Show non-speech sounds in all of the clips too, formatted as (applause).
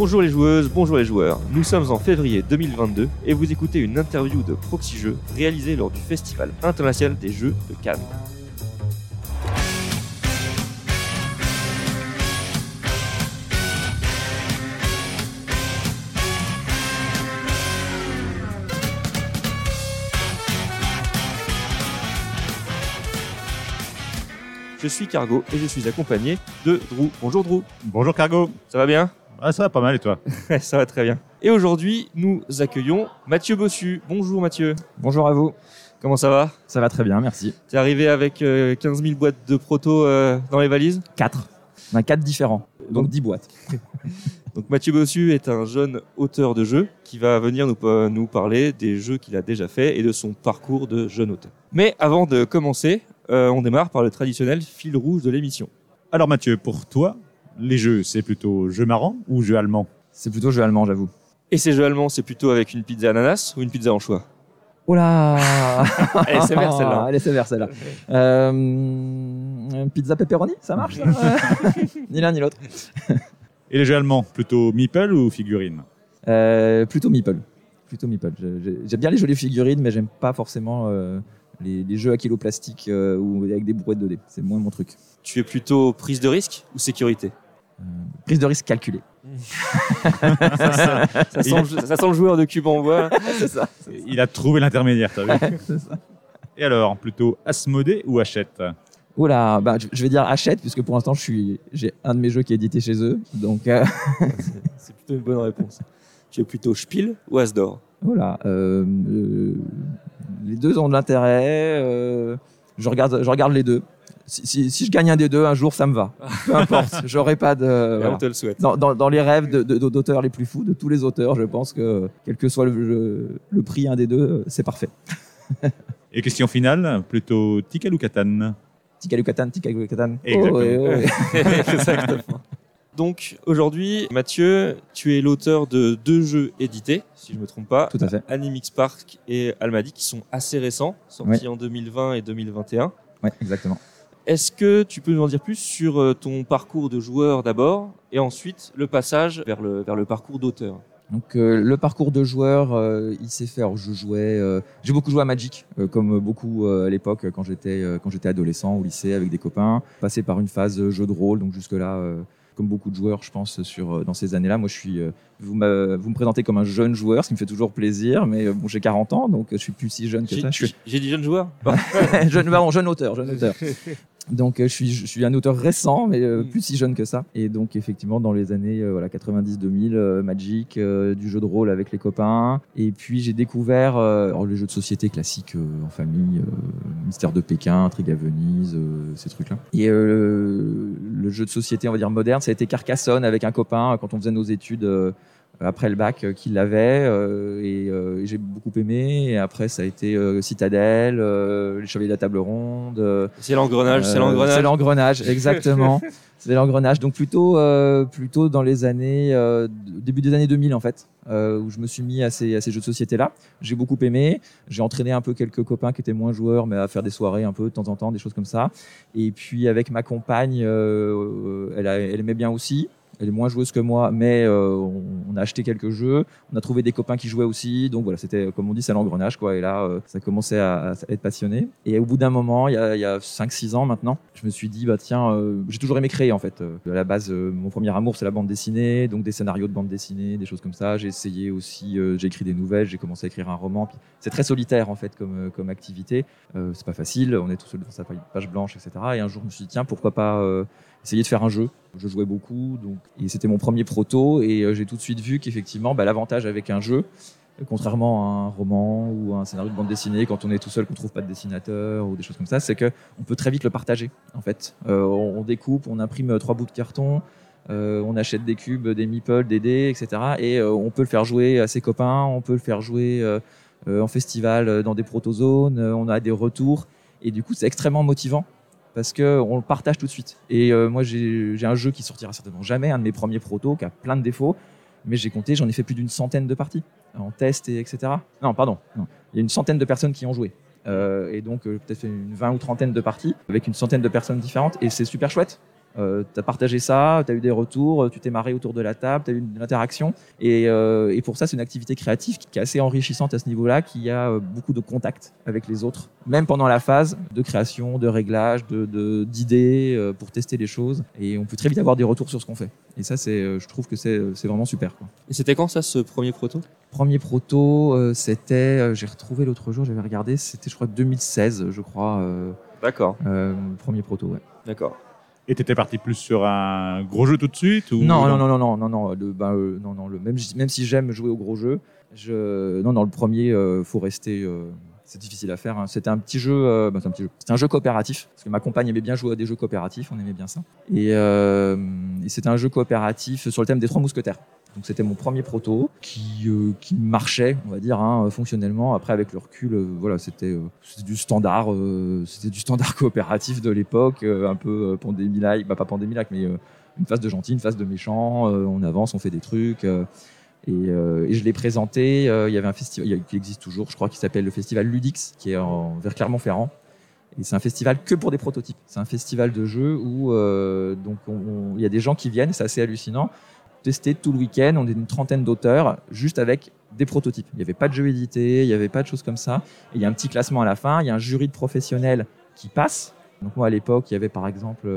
Bonjour les joueuses, bonjour les joueurs. Nous sommes en février 2022 et vous écoutez une interview de Proxy Jeux réalisée lors du Festival international des jeux de Cannes. Je suis Cargo et je suis accompagné de Drew. Bonjour Drew. Bonjour Cargo. Ça va bien? Ah, ça va pas mal et toi (laughs) Ça va très bien. Et aujourd'hui, nous accueillons Mathieu Bossu. Bonjour Mathieu. Bonjour à vous. Comment ça va? Ça va très bien, merci. T'es arrivé avec euh, 15 000 boîtes de proto euh, dans les valises? 4. On a 4 différents, donc 10 boîtes. (laughs) Donc Mathieu Bossu est un jeune auteur de jeux qui va venir nous, euh, nous parler des jeux qu'il a déjà fait et de son parcours de jeune auteur. Mais avant de commencer, euh, on démarre par le traditionnel fil rouge de l'émission. Alors Mathieu, pour toi, les jeux, c'est plutôt jeu marrant ou jeu allemand C'est plutôt jeu allemand, j'avoue. Et ces jeux allemands, c'est plutôt avec une pizza ananas ou une pizza anchois Oh là Elle est sévère celle-là. Elle est sévère celle-là. Euh, pizza pepperoni, ça marche ça? (laughs) Ni l'un ni l'autre. Et les jeux allemands, plutôt meeple ou figurine? Euh, plutôt Meeple. Plutôt Meeple. J'aime bien les jolies figurines, mais j'aime pas forcément euh, les, les jeux à kilo plastique euh, ou avec des brouettes 2D. C'est moins mon truc. Tu es plutôt prise de risque ou sécurité? Prise de risque calculée. (laughs) ça, ça- ça sent, le- ça sent le joueur de cube en bois. (laughs) Ça. Il a trouvé l'intermédiaire, t'as vu (laughs) ça. Et alors, plutôt Asmodée ou Hachette? Là, bah, je- je vais dire achète, puisque pour l'instant, je suis, j'ai un de mes jeux qui est édité chez eux. Donc, euh, C'est plutôt une bonne réponse. Tu es plutôt Spiel ou Asdor? Voilà. euh, euh, les deux ont de l'intérêt. euh, je, regarde, je regarde les deux. Si, si- si je gagne un des deux, un jour, ça me va. Peu importe. (laughs) J'aurai pas de. Voilà. On te le souhaite. Dans, dans- dans les rêves d'auteurs les plus fous, de tous les auteurs, je pense que quel que soit le, le- le prix, un des deux, c'est parfait. (laughs) Et question finale, plutôt Tikal ou Catan Tikalu Katan, Tikalu Katan. Exactement. Oh, ouais, (laughs) ouais. Exactement. Donc aujourd'hui, Mathieu, tu es l'auteur de deux jeux édités, si je ne me trompe pas, Tout à fait. Animix Park et Almadi, qui sont assez récents, sortis en 2020 et 2021. Ouais, exactement. Est-ce que tu peux nous en dire plus sur euh, ton parcours de joueur d'abord et ensuite le passage vers le, vers le parcours d'auteur? Donc euh, le parcours de joueur, euh, il s'est fait. Alors, je jouais, euh, j'ai beaucoup joué à Magic, comme beaucoup à l'époque quand j'étais quand j'étais adolescent au lycée avec des copains. Passé par une phase jeu de rôle, donc jusque là, comme beaucoup de joueurs, je pense sur euh, dans ces années-là. Moi, je suis. euh, vous, me- vous me présentez comme un jeune joueur, ce qui me fait toujours plaisir, mais euh, bon, j'ai 40 ans, donc je suis plus si jeune que J'ai ça. Je suis j'ai dit jeune joueur (laughs) (laughs) jeune, pardon, jeune auteur, jeune auteur. (laughs) Donc euh, je suis je suis un auteur récent, mais euh, Mm. plus si jeune que ça. Et donc effectivement dans les années euh, voilà 90-2000, euh, Magic, du jeu de rôle avec les copains. Et puis j'ai découvert alors, les jeux de société classiques en famille, Mystère de Pékin, Intrigue à Venise, ces trucs-là. Et le jeu de société on va dire moderne, ça a été Carcassonne avec un copain quand on faisait nos études. Après le bac euh, qu'il l'avait euh, et, euh, j'ai beaucoup aimé. Et après ça a été euh, Citadelle euh, les Chevaliers de la Table Ronde C'est l'engrenage, c'est l'engrenage. c'est l'engrenage exactement. (laughs) C'est l'engrenage. Donc plutôt euh, plutôt dans les années euh, début des années 2000 en fait euh, où je me suis mis à ces, à ces jeux de société là j'ai beaucoup aimé. J'ai entraîné un peu quelques copains qui étaient moins joueurs mais à faire des soirées un peu de temps en temps des choses comme ça. Et puis avec ma compagne euh, elle, a- elle aimait bien aussi elle est moins joueuse que moi, mais euh, on, a acheté quelques jeux. On a trouvé des copains qui jouaient aussi. Donc voilà, c'était, comme on dit, c'est l'engrenage, quoi. Et là, euh, ça commençait à, être passionné. Et au bout d'un moment, il y a, il y a 5-6 ans maintenant, je me suis dit, bah tiens, euh, j'ai toujours aimé créer, en fait. Euh, à la base, euh, mon premier amour, c'est la bande dessinée, donc des scénarios de bande dessinée, des choses comme ça. J'ai essayé aussi, euh, j'ai écrit des nouvelles, j'ai commencé à écrire un roman. C'est très solitaire, en fait, comme, euh, comme activité. Euh, c'est pas facile, on est tout seul dans sa page blanche, etc. Et un jour, je me suis dit, tiens, pourquoi pas euh, essayer de faire un jeu. Je jouais beaucoup, donc et c'était mon premier proto, et euh, j'ai tout de suite vu qu'effectivement, bah, l'avantage avec un jeu, contrairement à un roman ou un scénario de bande dessinée, quand on est tout seul, qu'on trouve pas de dessinateur ou des choses comme ça, c'est que on peut très vite le partager. En fait, Euh, on, découpe, on imprime trois bouts de carton. euh, on achète des cubes, des meeples, des dés, etc. Et on peut le faire jouer à ses copains, on peut le faire jouer en festival, dans des protozones, on a des retours. Et du coup, c'est extrêmement motivant parce que on le partage tout de suite. Et euh, moi, j'ai un jeu qui sortira certainement jamais, un de mes premiers protos, qui a plein de défauts, mais j'ai compté, j'en ai fait plus d'une centaine de parties en test et etc. Non, pardon, il y a une centaine de personnes qui ont joué. Euh, et donc euh, peut-être une vingt ou trentaine de parties avec une centaine de personnes différentes et c'est super chouette Euh, tu as partagé ça, tu as eu des retours, tu t'es marré autour de la table, tu as eu de l'interaction. Et, euh, et, pour ça, c'est une activité créative qui, est assez enrichissante à ce niveau-là, qui a euh, beaucoup de contact avec les autres, même pendant la phase de création, de réglage, d'idées de, euh, pour tester les choses. Et on peut très vite avoir des retours sur ce qu'on fait. Et ça, c'est, je trouve que c'est vraiment super. Quoi. Et c'était quand ça, ce premier proto? Premier proto, c'était, j'ai retrouvé l'autre jour, j'avais regardé, c'était je crois 2016, je crois. D'accord. premier proto, ouais. D'accord. Et tu étais parti plus sur un gros jeu tout de suite ou non, non, non, non, non, non, non, le, ben, euh, non, non, le, même, même si j'aime jouer au gros jeu, je, non, non, le premier, euh, faut rester. Euh, c'est difficile à faire. Hein. C'était un petit jeu, euh, ben, c'est un jeu. Coopératif parce que ma compagne aimait bien jouer à des jeux coopératifs. On aimait bien ça. Et, et c'était un jeu coopératif sur le thème des trois mousquetaires. Donc c'était mon premier proto qui, euh, marchait, on va dire, hein, fonctionnellement. Après, avec le recul, euh, voilà, c'était euh, du standard, c'était du standard (laughs) coopératif de l'époque, un peu pandémie-like, bah, pas pandémie-like, mais une phase de gentil, une phase de méchant. on avance, on fait des trucs. Et, et, je l'ai présenté. il y avait un festival qui existe toujours, je crois, qui s'appelle le festival Ludix, qui est vers Clermont-Ferrand. Et c'est un festival que pour des prototypes. C'est un festival de jeux où donc il y a des gens qui viennent, c'est assez hallucinant testé tout le week-end. On est une trentaine d'auteurs, juste avec des prototypes. Il n'y avait pas de jeux édités, il n'y avait pas de choses comme ça. il y a un petit classement à la fin, il y a un jury de professionnels qui passe. Donc moi, à l'époque, il y avait par exemple...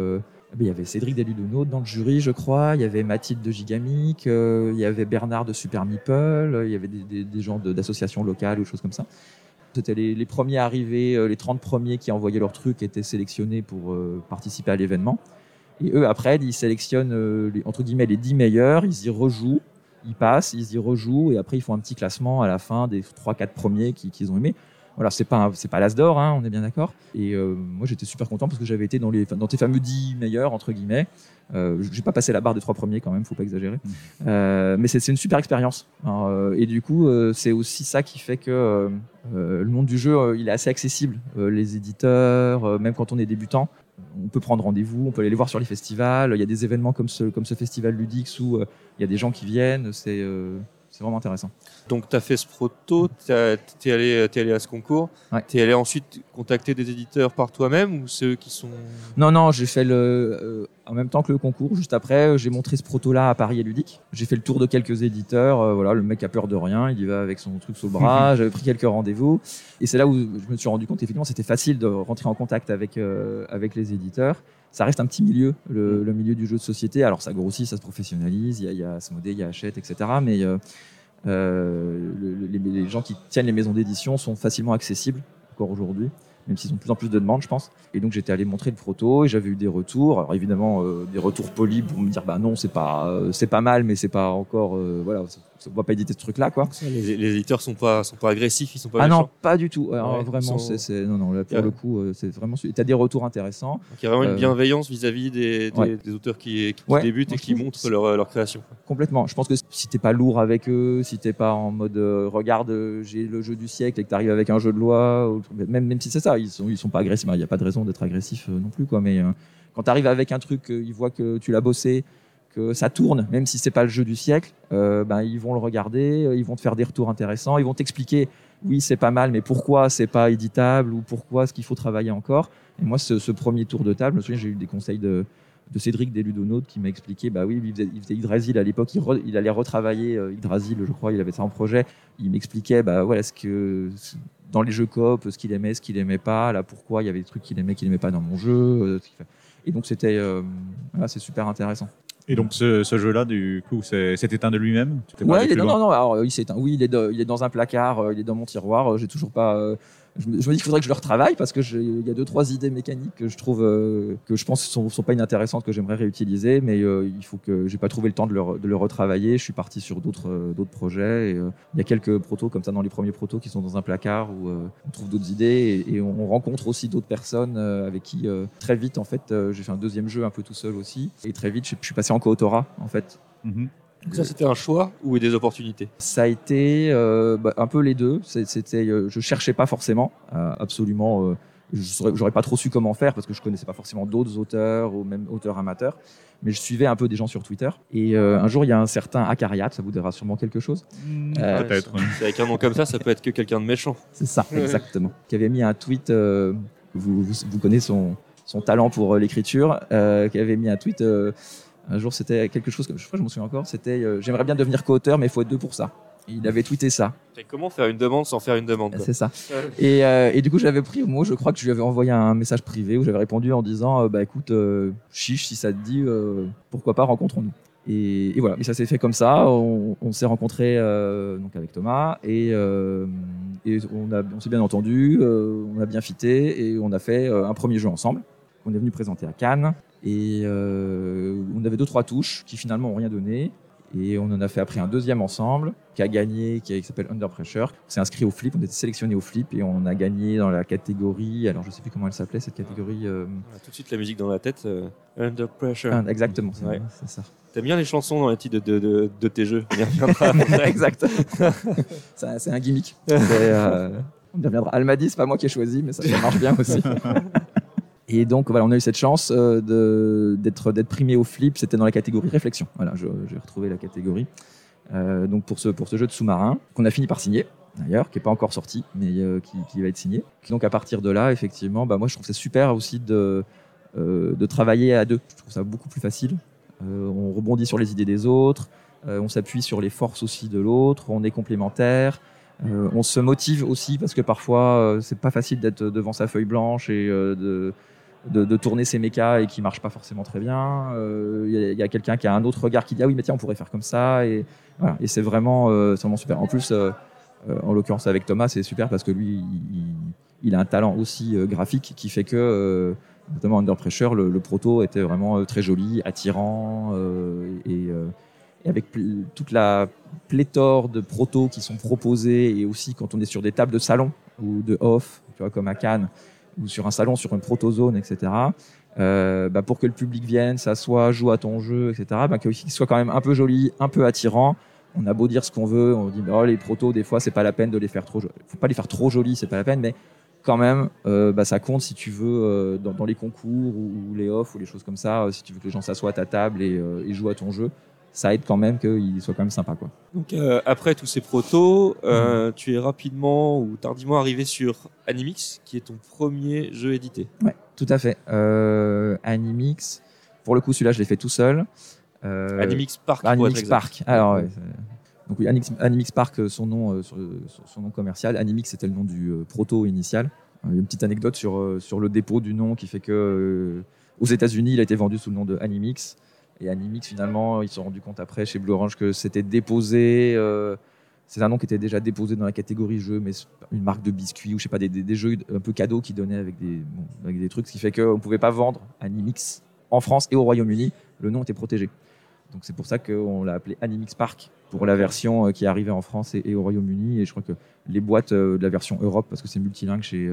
Euh, eh ben, il y avait Cédric Deludono dans le jury, je crois. Il y avait Mathilde de Gigamic. Euh, il y avait Bernard de Super Meeple. Il y avait des, gens d'associations locales ou choses comme ça. C'était les, premiers arrivés, euh, les 30 premiers qui envoyaient leur truc étaient sélectionnés pour participer à l'événement. Et eux, après, ils sélectionnent euh, les, entre guillemets les 10 meilleurs, ils y rejouent, ils passent, ils y rejouent, et après ils font un petit classement à la fin des 3-4 premiers qu'ils ont aimés. Voilà, c'est pas c'est pas l'as d'or, hein, on est bien d'accord. Et euh, moi j'étais super content parce que j'avais été dans les dans tes fameux 10 meilleurs entre guillemets. Euh, j'ai pas passé la barre des trois premiers quand même, faut pas exagérer. Mmh. Euh, mais c'est une super expérience. Euh, et du coup, c'est aussi ça qui fait que le monde du jeu, il est assez accessible. les éditeurs, même quand on est débutant, on peut prendre rendez-vous, on peut aller les voir sur les festivals. Il y a des événements comme ce, comme ce festival Ludix où euh, il y a des gens qui viennent. C'est euh, c'est vraiment intéressant. Donc, tu as fait ce proto, tu es allé, es allé à ce concours. Tu es allé ensuite contacter des éditeurs par toi-même ou ceux qui sont. Non, non, j'ai fait le. Euh, en même temps que le concours, juste après, j'ai montré ce proto-là à Paris et Ludique. J'ai fait le tour de quelques éditeurs. Euh, voilà, le mec a peur de rien, il y va avec son truc sous le bras. J'avais pris quelques rendez-vous. Et c'est là où je me suis rendu compte, effectivement, c'était facile de rentrer en contact avec, euh, avec les éditeurs ça reste un petit milieu, le, milieu du jeu de société. Alors ça grossit, ça se professionnalise, il y a, y a il y a Hachette, etc. Mais euh, euh les, gens qui tiennent les maisons d'édition sont facilement accessibles encore aujourd'hui même s'ils ont de plus en plus de demandes, je pense. Et donc j'étais allé montrer le proto et j'avais eu des retours. Alors évidemment, euh, des retours polis pour me dire bah non, c'est pas, euh, c'est pas mal, mais c'est pas encore, voilà, on va pas éditer ce truc-là, quoi. Les, les, éditeurs sont pas, sont pas agressifs, ils sont pas. Ah non, pas du tout. vraiment, c'est, non, non, là, pour le coup, c'est vraiment. Tu as des retours intéressants. il y a vraiment une bienveillance vis-à-vis des, des, auteurs qui, qui débutent et qui montrent leur, leur, création. Complètement. Je pense que si t'es pas lourd avec eux, si t'es pas en mode regarde, j'ai le jeu du siècle et que tu arrives avec un jeu de loi, même, même si c'est ça, ils sont, ils sont pas agressifs. Il n'y a pas de raison d'être agressif non plus, quoi. Mais quand tu arrives avec un truc, ils voient que tu l'as bossé, que ça tourne, même si c'est pas le jeu du siècle, euh, ben, ils vont le regarder, euh, ils vont te faire des retours intéressants, ils vont t'expliquer, oui, c'est pas mal, mais pourquoi c'est pas éditable ou pourquoi est-ce qu'il faut travailler encore. Et moi, ce, premier tour de table, je me souviens, j'ai eu des conseils de, de Cédric Deludonautes qui m'a expliqué, bah oui, il faisait, il à l'époque, il, allait retravailler euh, Yggdrasil, je crois, il avait ça en projet. Il m'expliquait, bah voilà, ce que dans les jeux coop, ce qu'il aimait, ce qu'il aimait pas, là pourquoi il y avait des trucs qu'il aimait, qu'il aimait pas dans mon jeu. Et donc c'était, super intéressant. Et donc ce, ce jeu-là, du coup, c'est éteint de lui-même? Ouais, il est, non, non, non, alors, il s'éteint. Oui, il est, il est dans un placard, euh, il est dans mon tiroir. Euh, j'ai toujours pas, euh, je me, dis qu'il faudrait que je le retravaille parce que il y a deux trois idées mécaniques que je trouve euh, que je pense sont, sont pas inintéressantes que j'aimerais réutiliser, mais euh, il faut que j'ai pas trouvé le temps de le, de le, retravailler. Je suis parti sur d'autres euh, d'autres projets. Et, il y a quelques protos comme ça dans les premiers protos qui sont dans un placard où on trouve d'autres idées et, on rencontre aussi d'autres personnes avec qui très vite en fait j'ai fait un deuxième jeu un peu tout seul aussi et très vite je, suis passé en coautorat en fait. Mm-hmm. Donc ça, c'était un choix ou des opportunités? Ça a été euh, bah, un peu les deux. C'était, euh, je cherchais pas forcément, euh, absolument. Euh, j'aurais pas trop su comment faire parce que je connaissais pas forcément d'autres auteurs ou même auteurs amateurs. Mais je suivais un peu des gens sur Twitter. Et euh, un jour, il y a un certain Akariat, ça vous dira sûrement quelque chose. Mmh, Peut-être. (laughs) Avec un nom comme ça, ça peut être que quelqu'un de méchant. C'est ça, exactement. Qui avait mis un tweet. Vous, vous, vous, connaissez son, son talent pour l'écriture, qui avait mis un tweet. Un jour, c'était quelque chose que je crois, je m'en souviens encore. C'était j'aimerais bien devenir co-auteur, mais il faut être deux pour ça. Il avait tweeté ça. Et comment faire une demande sans faire une demande C'est ça. Et, euh, et, du coup, j'avais pris au mot, je crois que je lui avais envoyé un message privé où j'avais répondu en disant euh, Bah écoute, euh, chiche, si ça te dit, pourquoi pas rencontrons-nous. Et, et, voilà, et ça s'est fait comme ça. On, on s'est rencontrés donc avec Thomas et, et on, a, on s'est bien entendu, on a bien fité et on a fait un premier jeu ensemble. On est venu présenter à Cannes et on avait deux trois touches qui finalement ont rien donné. Et on en a fait après un deuxième ensemble qui a gagné, qui, s'appelle Under Pressure. On s'est inscrit au flip, on été sélectionné au flip et on a gagné dans la catégorie. Alors je sais plus comment elle s'appelait cette catégorie. Euh, tout de suite la musique dans la tête. Euh, Under Pressure. exactement, c'est ça. T'aimes bien les chansons dans les titres de, de, de, tes jeux (laughs) Exact. (laughs) c'est un gimmick. (laughs) Euh, on y reviendra. Almadi, c'est pas moi qui ai choisi, mais ça, ça marche bien aussi. Et donc, voilà, on a eu cette chance euh, d'être primé au flip. C'était dans la catégorie réflexion. Voilà, j'ai retrouvé la catégorie. Euh, donc pour ce, pour ce jeu de sous-marin, qu'on a fini par signer, d'ailleurs, qui n'est pas encore sorti, mais euh, qui, qui, va être signé. Donc à partir de là, effectivement, bah, moi je trouve ça super aussi de, de travailler à deux. Je trouve ça beaucoup plus facile. on rebondit sur les idées des autres, on s'appuie sur les forces aussi de l'autre, on est complémentaires. on se motive aussi parce que parfois c'est pas facile d'être devant sa feuille blanche et de, de, tourner ses mécas et qui marchent pas forcément très bien. Il euh, y a, quelqu'un qui a un autre regard qui dit ah oui mais tiens on pourrait faire comme ça et c'est vraiment euh, vraiment super. En plus euh, en l'occurrence avec Thomas c'est super parce que lui il, a un talent aussi graphique qui fait que notamment Under Pressure le, proto était vraiment très joli, attirant et, et avec toute la pléthore de protos qui sont proposés et aussi quand on est sur des tables de salon ou de off, tu vois comme à Cannes ou sur un salon, sur une protozone, etc. Euh, bah pour que le public vienne, s'assoie, joue à ton jeu, etc. Bah qu'il soit quand même un peu joli, un peu attirant. On a beau dire ce qu'on veut, on dit oh, les protos des fois c'est pas la peine de les faire trop, faut pas les faire trop jolis, c'est pas la peine, mais quand même euh, bah, ça compte si tu veux euh, dans, les concours ou, les offs ou les choses comme ça, si tu veux que les gens s'assoient à ta table et jouent à ton jeu ça aide quand même qu'il soit quand même sympa. Quoi. Donc euh, après tous ces protos, euh, mm. tu es rapidement ou tardivement arrivé sur Animix, qui est ton premier jeu édité. Ouais, tout à fait. Euh, Animix, pour le coup celui-là je l'ai fait tout seul. Animix Park. Animix Park. Alors donc oui, Animix, Park, son nom, son nom commercial. Animix c'était le nom du proto initial. Il y a une petite anecdote sur, sur le dépôt du nom qui fait que aux États-Unis il a été vendu sous le nom de Animix. Et Animix, finalement, ils se sont rendus compte après chez Blue Orange que c'était déposé. Euh, c'est un nom qui était déjà déposé dans la catégorie jeu, mais une marque de biscuits ou je sais pas, des, jeux un peu cadeaux qui donnaient avec des, trucs, ce qui fait qu'on ne pouvait pas vendre Animix en France et au Royaume-Uni. Le nom était protégé. Donc c'est pour ça qu'on l'a appelé Animix Park pour la version euh, qui est arrivée en France et, au Royaume-Uni. Et je crois que les boîtes euh, de la version Europe, parce que c'est multilingue chez,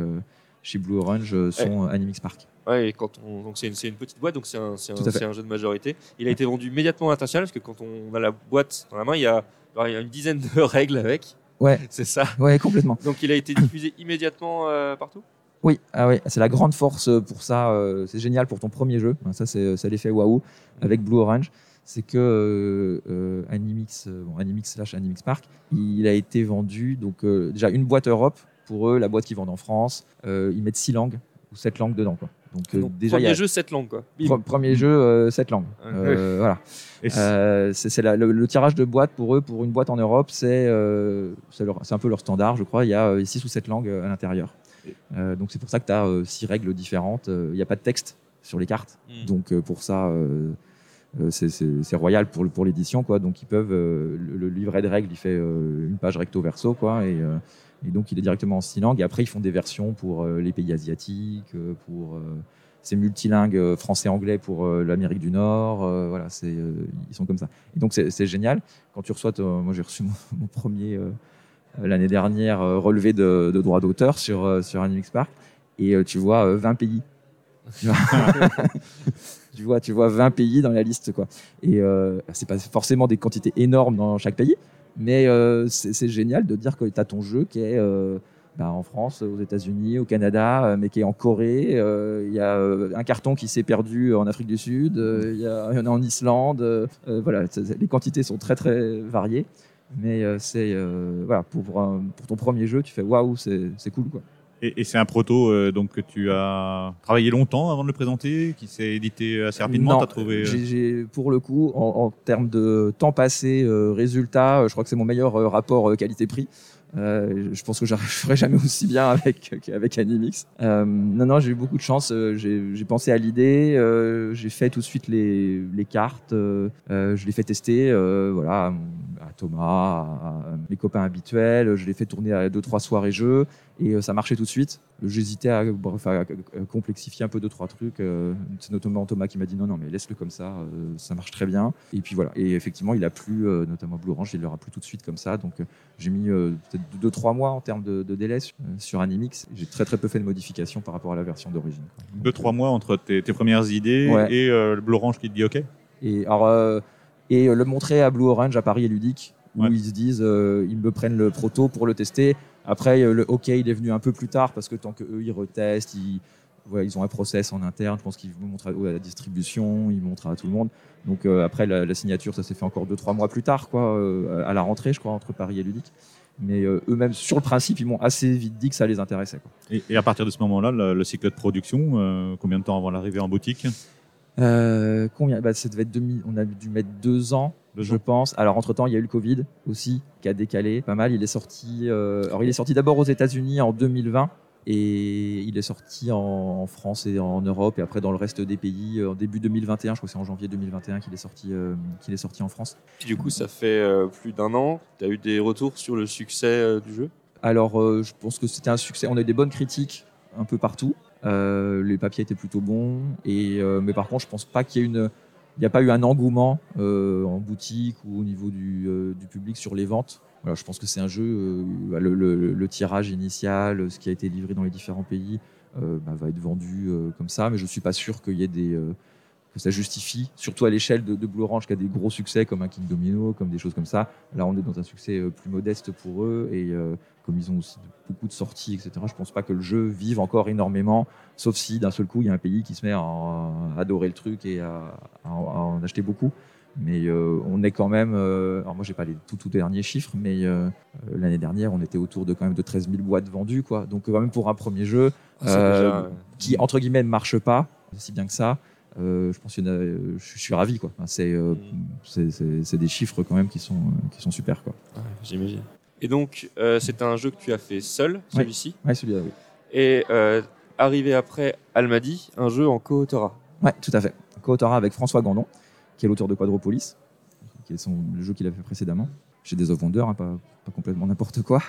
chez Blue Orange, sont Animix Park. Ouais, et quand on, donc c'est une, une, petite boîte, donc c'est un, un, un, jeu de majorité. Il a été vendu immédiatement à l'international parce que quand on a la boîte dans la main, il y a, il y a une dizaine de (laughs) règles avec. Ouais. C'est ça. Ouais, complètement. Donc il a été diffusé (coughs) immédiatement euh, partout? Oui, ah oui, c'est la grande force pour ça. Euh, c'est génial pour ton premier jeu. Ça, c'est l'effet waouh avec Blue Orange. C'est que euh, Animix, bon, Animix slash Animix Park, il a été vendu donc déjà une boîte Europe pour eux, la boîte qu'ils vendent en France. ils mettent six langues ou sept langues dedans. Quoi. Donc, euh, déjà, premier jeu, 7 langues. Quoi. premier jeu, 7 euh, langues. Euh, voilà. c'est le, tirage de boîte pour eux, pour une boîte en Europe, c'est un peu leur standard, je crois. Il y a 6 ou 7 langues à l'intérieur. donc c'est pour ça que tu as 6 règles différentes. Il n'y a pas de texte sur les cartes. Hmm. Donc pour ça, c'est royal pour, pour l'édition. Donc ils peuvent, le, livret de règles, il fait une page recto verso. Quoi, et et donc, il est directement en six langues. Et après, ils font des versions pour euh, les pays asiatiques, euh, pour euh, c'est multilingue français-anglais pour l'Amérique du Nord. voilà, ils sont comme ça. Et donc, c'est génial. Quand tu reçois, moi, j'ai reçu mon, (laughs) premier l'année dernière relevé de, de droit d'auteur sur sur Animix Park, et tu vois 20 pays. (laughs) tu vois, tu vois 20 pays dans la liste, quoi. Et c'est pas forcément des quantités énormes dans chaque pays, mais euh, c'est génial de dire que tu as ton jeu qui est euh, bah, en France, aux États-Unis, au Canada, euh, mais qui est en Corée. Il y a un carton qui s'est perdu en Afrique du Sud, il y, en a en Islande. voilà, les quantités sont très très variées. Mais c'est voilà, pour, pour, ton premier jeu, tu fais waouh, c'est cool. Quoi. Et, et c'est un proto euh, donc que tu as travaillé longtemps avant de le présenter, qui s'est édité assez rapidement. Non, T'as trouvé euh, j'ai- j'ai- pour le coup, en, en termes de temps passé, euh, résultat, euh, je crois que c'est mon meilleur euh, rapport qualité-prix. Euh, je pense que (laughs) je ferai jamais aussi bien avec (laughs) qu'avec Animix. Euh, non, non, j'ai eu beaucoup de chance. j'ai pensé à l'idée, euh, j'ai fait tout de suite les, les cartes, je les fait tester, euh, voilà, Thomas, mes copains habituels. Je l'ai fait tourner à deux trois soirées jeux et euh, ça marchait tout de suite. J'hésitais à, à- complexifier un peu deux trois trucs. euh, c'est notamment Thomas qui m'a dit non non mais laisse-le comme ça, euh, ça marche très bien. Et puis voilà. Et effectivement il a plu, notamment Blue Orange, il leur a plu tout de suite comme ça. Donc j'ai mis peut-être deux trois mois en termes de, de délai sur, Animix. J'ai très très peu fait de modifications par rapport à la version d'origine. deux trois mois entre tes, tes premières idées Ouais. et euh, le Blue Orange qui te dit OK? Et, alors, euh, et euh, le montrer à Blue Orange à Paris et Ludique, où Ouais. ils se disent, euh, ils me prennent le proto pour le tester. Après, euh, le OK, il est venu un peu plus tard parce que tant qu'eux, ils retestent, ils, voilà, ils ont un process en interne. Je pense qu'ils montrent à, à la distribution, ils montrent à tout le monde. Donc euh, après, la, la signature, ça s'est fait encore 2-3 mois plus tard, quoi, euh, à la rentrée, je crois, entre Paris et Ludique. Mais eux-mêmes, sur le principe, ils m'ont assez vite dit que ça les intéressait. Quoi. Et, et à partir de ce moment-là, le, le cycle de production, combien de temps avant l'arrivée en boutique? Euh, combien? Bah, Ça devait être 2000, on a dû mettre deux ans, Deux je ans. pense. Alors entre temps, il y a eu le Covid aussi qui a décalé pas mal. Il est sorti. euh, alors il est sorti d'abord aux États-Unis en 2020 et il est sorti en, en France et en Europe et après dans le reste des pays euh, en début 2021. Je crois que c'est en janvier 2021 qu'il est sorti, euh, qu'il est sorti en France. Du coup, ça fait plus d'un an. Tu as eu des retours sur le succès du jeu? Alors, euh, je pense que c'était un succès. On a eu des bonnes critiques un peu partout. Euh, les papiers étaient plutôt bons. Et, euh, mais par contre, je pense pas qu'il y ait une. Il n'y a pas eu un engouement euh, en boutique ou au niveau du, public sur les ventes. Voilà, je pense que c'est un jeu. bah, le, tirage initial, ce qui a été livré dans les différents pays, bah, va être vendu comme ça. Mais je suis pas sûr qu'il y ait des. Que ça justifie, surtout à l'échelle de, de Blue Orange qui a des gros succès comme un King Domino, comme des choses comme ça. Là, on est dans un succès euh, plus modeste pour eux et euh, comme ils ont aussi beaucoup de sorties, etc. Je pense pas que le jeu vive encore énormément, sauf si d'un seul coup il y a un pays qui se met à, en- à adorer le truc et à, à en- à en acheter beaucoup. Mais euh, on est quand même. euh, alors moi j'ai pas les tout tout derniers chiffres, mais euh, l'année dernière on était autour de quand même de 13 000 boîtes vendues, quoi. Donc quand même pour un premier jeu déjà, qui entre guillemets ne marche pas, si bien que ça. Euh, je pense qu'il y en a, euh, je, suis ravi quoi. C'est, euh, c'est, des chiffres quand même qui sont qui sont super quoi. ouais, J'imagine. Et donc, c'est un jeu que tu as fait seul, celui-ci. Ouais, celui-là, oui. Et arrivé après Almadi, un jeu en co-autorat. Ouais, tout à fait. Co-autorat avec François Gandon, qui est l'auteur de Quadropolis, qui est son, le jeu qu'il avait fait précédemment. Chez Des of Wonder, hein, pas, pas complètement n'importe quoi.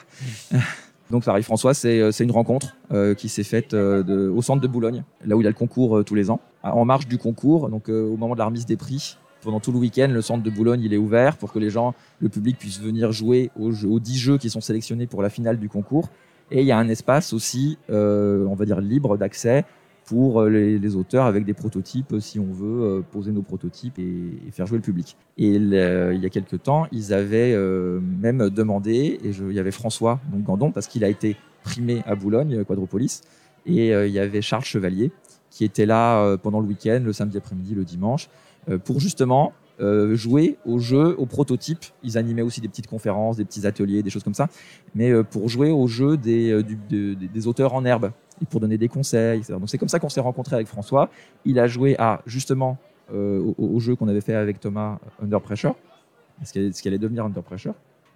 (laughs) Donc pareil, François, c'est euh, c'est une rencontre euh, qui s'est faite euh, au centre de Boulogne, là où il y a le concours tous les ans. En marge du concours, donc au moment de la remise des prix, pendant tout le week-end, le centre de Boulogne il est ouvert pour que les gens, le public puisse venir jouer aux, aux 10 jeux qui sont sélectionnés pour la finale du concours. Et il y a un espace aussi, on va dire libre d'accès pour euh, les, auteurs avec des prototypes, si on veut euh, poser nos prototypes et, faire jouer le public. Et le- il y a quelques temps, ils avaient euh, même demandé, et je- il y avait François donc Gandon, parce qu'il a été primé à Boulogne, euh, Quadropolis, et euh, il y avait Charles Chevalier, qui était là euh, pendant le week-end, le samedi après-midi, le dimanche, euh, pour justement euh, jouer au jeu, aux prototypes. Ils animaient aussi des petites conférences, des petits ateliers, des choses comme ça, mais euh, pour jouer au jeu euh, des auteurs en herbe pour donner des conseils. Donc c'est comme ça qu'on s'est rencontré avec François. Il a joué à justement euh, au, au jeu qu'on avait fait avec Thomas, Under Pressure, ce qui allait devenir Under Pressure.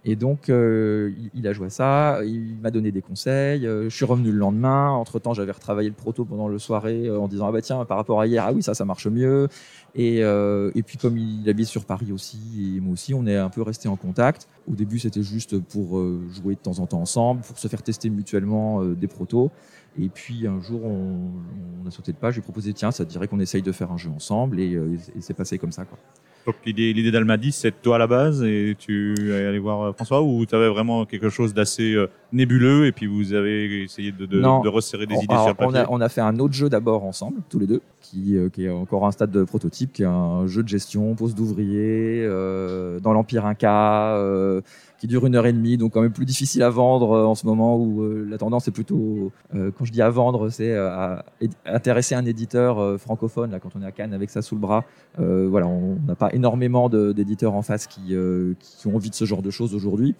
Et donc euh, il, a joué à ça, il m'a donné des conseils. euh, je suis revenu le lendemain. Entre temps, j'avais retravaillé le proto pendant le soirée euh, en disant ah bah tiens par rapport à hier, ah oui ça ça marche mieux. Et, et puis comme il habite sur Paris aussi et moi aussi, on est un peu resté en contact. Au début, c'était juste pour jouer de temps en temps ensemble, pour se faire tester mutuellement des protos. Et puis un jour, on, a sauté de page. J'ai proposé tiens, ça dirait qu'on essaye de faire un jeu ensemble et, et c'est passé comme ça quoi. Donc l'idée, l'idée d'Almadi, c'est toi à la base et tu es allé voir euh, François ou tu avais vraiment quelque chose d'assez euh, nébuleux et puis vous avez essayé de, de, Non. de resserrer des On- idées alors, sur le on, papier a, on a fait un autre jeu d'abord ensemble, tous les deux, qui, euh, qui est encore un stade de prototype, qui est un jeu de gestion, pose d'ouvriers, euh, dans l'Empire Inca, euh, qui dure une heure et demie, donc quand même plus difficile à vendre en ce moment où la tendance est plutôt, quand je dis à vendre, c'est à intéresser un éditeur francophone, là, quand on est à Cannes avec ça sous le bras. Voilà, on n'a pas énormément d'éditeurs en face qui, qui ont envie de ce genre de choses aujourd'hui.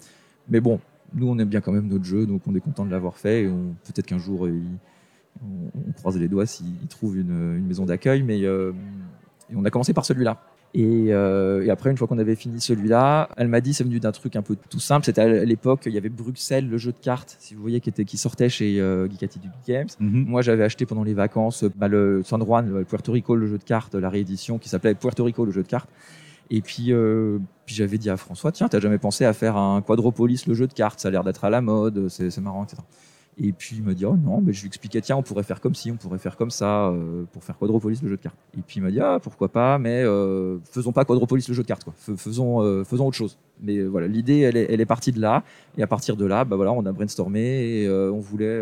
Mais bon, nous, on aime bien quand même notre jeu, donc on est content de l'avoir fait. Et peut-être qu'un jour, on, croise les doigts s'il trouve une, maison d'accueil, mais on a commencé par celui-là. Euh, et, après, une fois qu'on avait fini celui-là, elle m'a dit, c'est venu d'un truc un peu tout simple. C'était à l'époque, il y avait Bruxelles, le jeu de cartes, si vous voyez, qui, était, qui sortait chez euh, Geek Attitude Games. Mhm. Moi, j'avais acheté pendant les vacances bah, le San Juan, le Puerto Rico, le jeu de cartes, la réédition qui s'appelait Puerto Rico, le jeu de cartes. Et puis, euh, puis j'avais dit à François, tiens, t'as jamais pensé à faire un Quadropolis, le jeu de cartes? Ça a l'air d'être à la mode, c'est marrant, etc. Et puis il me dit oh non, mais je lui expliquais tiens on pourrait faire comme ci, on pourrait faire comme ça euh, pour faire Quadropolis le jeu de cartes. Et puis il m'a dit ah pourquoi pas, mais euh, faisons pas Quadropolis le jeu de cartes faisons euh, faisons autre chose. Mais voilà l'idée elle est, elle est partie de là et à partir de là bah voilà on a brainstormé et on voulait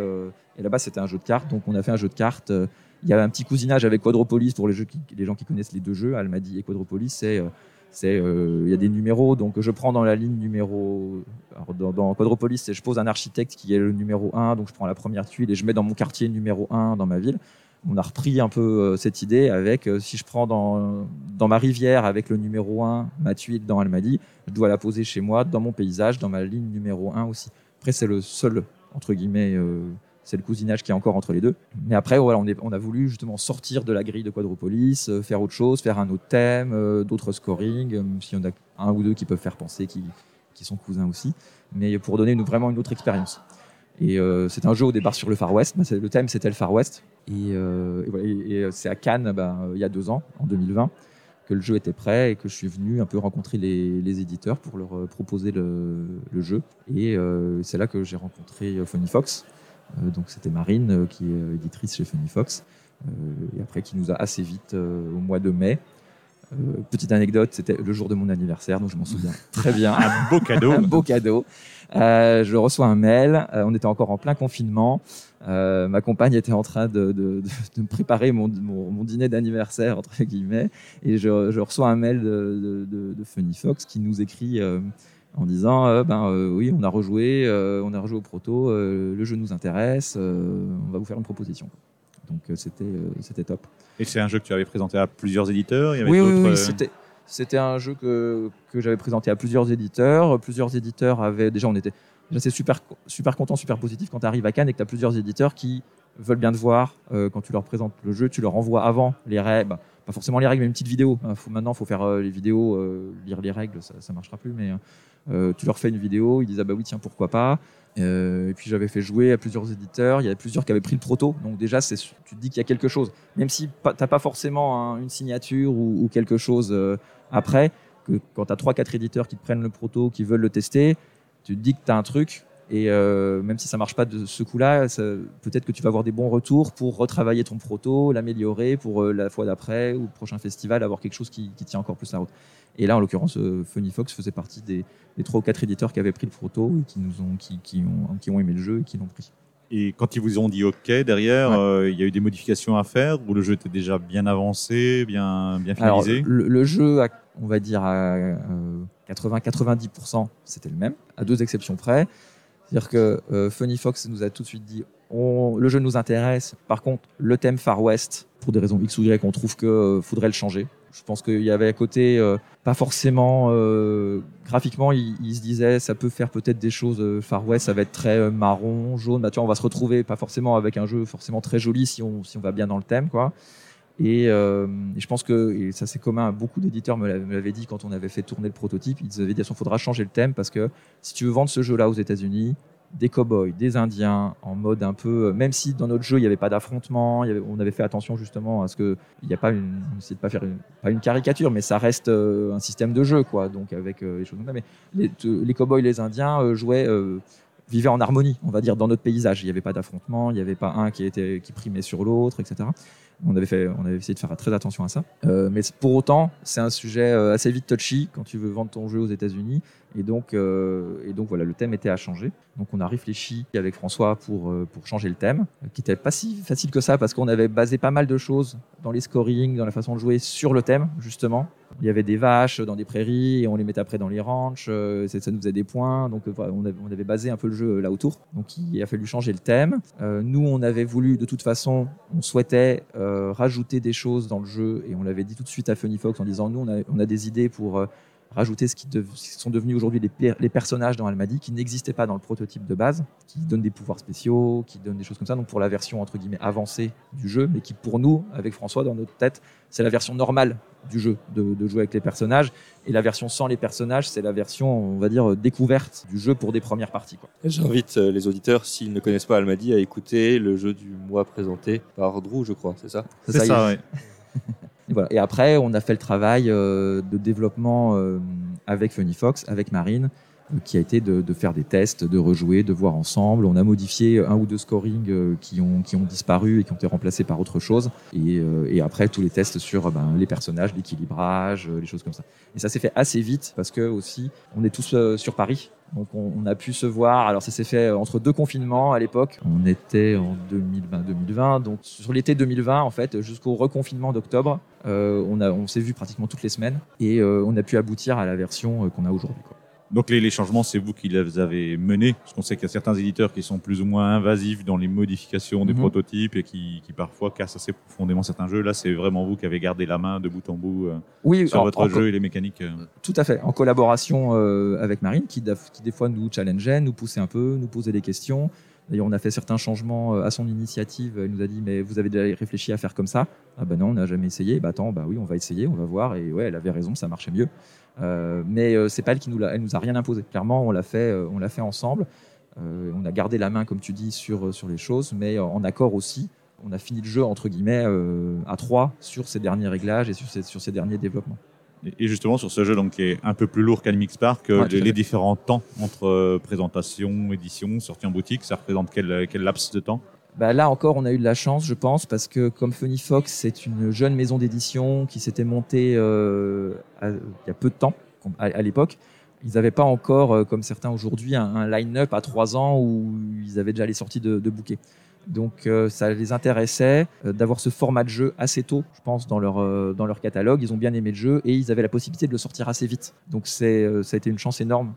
et là-bas c'était un jeu de cartes donc on a fait un jeu de cartes. Il y avait un petit cousinage avec Quadropolis pour les jeux les gens qui connaissent les deux jeux. Almadi et Quadropolis c'est c'est euh, il y a des numéros donc je prends dans la ligne numéro dans, Quadropolis je pose un architecte qui est le numéro 1 donc je prends la première tuile et je mets dans mon quartier numéro 1 dans ma ville. On a repris un peu euh, cette idée avec euh, si je prends dans, dans ma rivière avec le numéro 1 ma tuile dans Almadi je dois la poser chez moi dans mon paysage dans ma ligne numéro 1 aussi. Après c'est le seul entre guillemets c'est le cousinage qui est encore entre les deux. Mais après, on, a voulu justement sortir de la grille de Quadropolis, euh, faire autre chose, faire un autre thème, euh, d'autres scoring, euh, s'il y en a un ou deux qui peuvent faire penser, qui, sont cousins aussi, mais pour donner vraiment une autre expérience. Et c'est un jeu au départ sur le Far West. Bah, le thème, c'était le Far West. Et, c'est à Cannes, bah, il y a deux ans, en 2020, que le jeu était prêt et que je suis venu un peu rencontrer les, éditeurs pour leur proposer le, le jeu. Et c'est là que j'ai rencontré Funny Fox, donc c'était Marine euh, qui est euh, éditrice chez Funny Fox et après qui nous a assez vite au mois de mai petite anecdote, c'était le jour de mon anniversaire, donc je m'en souviens (laughs) très bien. un beau cadeau. un beau cadeau. je reçois un mail. on était encore en plein confinement. ma compagne était en train de, de, de, me préparer mon, mon, dîner d'anniversaire entre guillemets, et je, je, reçois un mail de, Funny Fox qui nous écrit en disant euh, ben euh, oui on a rejoué euh, on a rejoué au proto le jeu nous intéresse on va vous faire une proposition. Donc c'était c'était top. Et c'est un jeu que tu avais présenté à plusieurs éditeurs oui oui, c'était c'était un jeu que, que j'avais présenté à plusieurs éditeurs. Plusieurs éditeurs avaient déjà on était c'est super super content super positif quand tu arrives à Cannes et que tu as plusieurs éditeurs qui veulent bien te voir quand tu leur présentes le jeu tu leur envoies avant les règles. Bah, pas forcément les règles mais une petite vidéo. Hein, maintenant il faut faire les vidéos lire les règles ça, ça marchera plus mais tu leur fais une vidéo, ils disent ah bah oui tiens pourquoi pas. Euh, et puis j'avais fait jouer à plusieurs éditeurs, il y avait plusieurs qui avaient pris le proto, donc déjà c'est, tu te dis qu'il y a quelque chose, même si t'as pas forcément une signature ou, quelque chose euh, après, que quand tu as 3-4 éditeurs qui te prennent le proto, qui veulent le tester, tu te dis que tu as un truc, et même si ça marche pas de ce coup-là, peut-être que tu vas avoir des bons retours pour retravailler ton proto, l'améliorer pour la fois d'après ou le prochain festival, avoir quelque chose qui, qui tient encore plus la route. Et là, en l'occurrence, euh, Funny Fox faisait partie des, trois ou quatre éditeurs qui avaient pris le proto et qui, nous ont, qui, qui, ont, qui ont aimé le jeu et qui l'ont pris. Et quand ils vous ont dit OK, derrière, euh, il y a eu des modifications à faire ou le jeu était déjà bien avancé, bien, bien finalisé? Alors, le, jeu, on va dire à 80-90%, euh, c'était le même, à deux exceptions près. C'est-à-dire que Funny Fox nous a tout de suite dit on, le jeu nous intéresse. Par contre, le thème Far West, pour des raisons X ou Y, on trouve qu'il faudrait le changer. Je pense qu'il y avait à côté, euh, pas forcément euh, graphiquement, il, se disait ça peut faire peut-être des choses euh, Far West, ça va être très marron, jaune. Bah, tu vois, on va se retrouver pas forcément avec un jeu forcément très joli si on, si on va bien dans le thème, quoi. Et, je pense que et ça c'est commun, beaucoup d'éditeurs me l'avaient dit quand on avait fait tourner le prototype. Ils avaient dit il faudra changer le thème parce que si tu veux vendre ce jeu-là aux États-Unis, des cowboys, des indiens, en mode un peu, euh, même si dans notre jeu il n'y avait pas d'affrontement, on avait fait attention justement à ce que il n'y a pas une, de pas faire pas une caricature, mais ça reste euh, un système de jeu quoi. Donc avec euh, les choses comme ça. Mais les, les cowboys, les indiens jouaient vivaient en harmonie, on va dire, dans notre paysage. Il n'y avait pas d'affrontement, il n'y avait pas un qui était qui primait sur l'autre, etc. On avait, essayé de faire très attention à ça. Euh, mais pour autant, c'est un sujet euh, assez vite touchy quand tu veux vendre ton jeu aux États-Unis. Et donc, euh, et donc voilà, le thème était à changer. Donc on a réfléchi avec François pour, changer le thème, qui n'était pas si facile que ça parce qu'on avait basé pas mal de choses dans les scoring, dans la façon de jouer sur le thème, justement. Il y avait des vaches dans des prairies et on les mettait après dans les ranchs. ça nous faisait des points. Donc on, avait, basé un peu le jeu là autour. Donc il a fallu changer le thème. nous, on avait voulu, de toute façon, on souhaitait rajouter des choses dans le jeu. Et on l'avait dit tout de suite à Funny Fox en disant nous on a, des idées pour euh, rajouter ce qui, de- ce qui sont devenus aujourd'hui les, per- les personnages dans Almadi qui n'existaient pas dans le prototype de base, qui donnent des pouvoirs spéciaux, qui donnent des choses comme ça. Donc pour la version entre guillemets avancée du jeu, mais qui pour nous, avec François dans notre tête, c'est la version normale du jeu, de, de jouer avec les personnages. Et la version sans les personnages, c'est la version, on va dire, découverte du jeu pour des premières parties. Quoi. J'invite euh, les auditeurs, s'ils ne connaissent pas Almadi, à écouter le jeu du mois présenté par Drew, je crois, c'est ça? C'est est. ça, ouais. (laughs) Et, après, on a fait le travail euh, de développement euh, avec Funny Fox, avec Marine, qui a été de, faire des tests, de rejouer, de voir ensemble. On a modifié un ou deux scorings euh, qui, ont, disparu et qui ont été remplacés par autre chose. Et, euh, après, tous les tests sur euh, ben, les personnages, l'équilibrage, euh, les choses comme ça. Et ça s'est fait assez vite parce que aussi, on est tous euh, sur Paris. Donc on, a pu se voir. Alors ça s'est fait euh, entre deux confinements à l'époque. On était en 2020-2020. Donc sur l'été 2020, en fait, jusqu'au reconfinement d'octobre, euh, on, s'est vu pratiquement toutes les semaines et euh, on a pu aboutir à la version euh, qu'on a aujourd'hui. Donc les, les changements, c'est vous qui les avez menés Parce qu'on sait qu'il y a certains éditeurs qui sont plus ou moins invasifs dans les modifications des Mhm. prototypes et qui, qui parfois cassent assez profondément certains jeux. Là, c'est vraiment vous qui avez gardé la main de bout en bout euh, Oui, sur votre jeu et les mécaniques. euh. Tout à fait, en collaboration euh, avec Marine, qui, des fois nous challengeait, nous poussait un peu, nous posait des questions. D'ailleurs, on a fait certains changements à son initiative. Elle nous a dit, mais vous avez déjà réfléchi à faire comme ça? Ah ben non, on n'a jamais essayé. Bah attends, bah oui, on va essayer, on va voir. Et ouais, elle avait raison, ça marchait mieux. Euh, mais euh, c'est pas elle qui nous l'a, elle nous a rien imposé. Clairement, on l'a fait, euh, on l'a fait ensemble. On a gardé la main, comme tu dis, sur sur les choses, mais en accord aussi. On a fini le jeu entre guillemets à trois sur ces derniers réglages et sur ces, sur ces derniers développements. Et- justement, sur ce jeu donc, qui est un peu plus lourd qu'Animix Park, Ouais, les, différents temps entre présentation, édition, sortie en boutique, ça représente quel, quel laps de temps? Bah là encore, on a eu de la chance, je pense, parce que comme Funny Fox, c'est une jeune maison d'édition qui s'était montée euh, il y a peu de temps, à, l'époque. Ils n'avaient pas encore, euh, comme certains aujourd'hui, un, line-up à trois ans où ils avaient déjà les sorties de, bouquets. Donc euh, ça les intéressait d'avoir ce format de jeu assez tôt, je pense, dans leur, dans leur catalogue. Ils ont bien aimé le jeu et ils avaient la possibilité de le sortir assez vite. Donc c'est, ça a été une chance énorme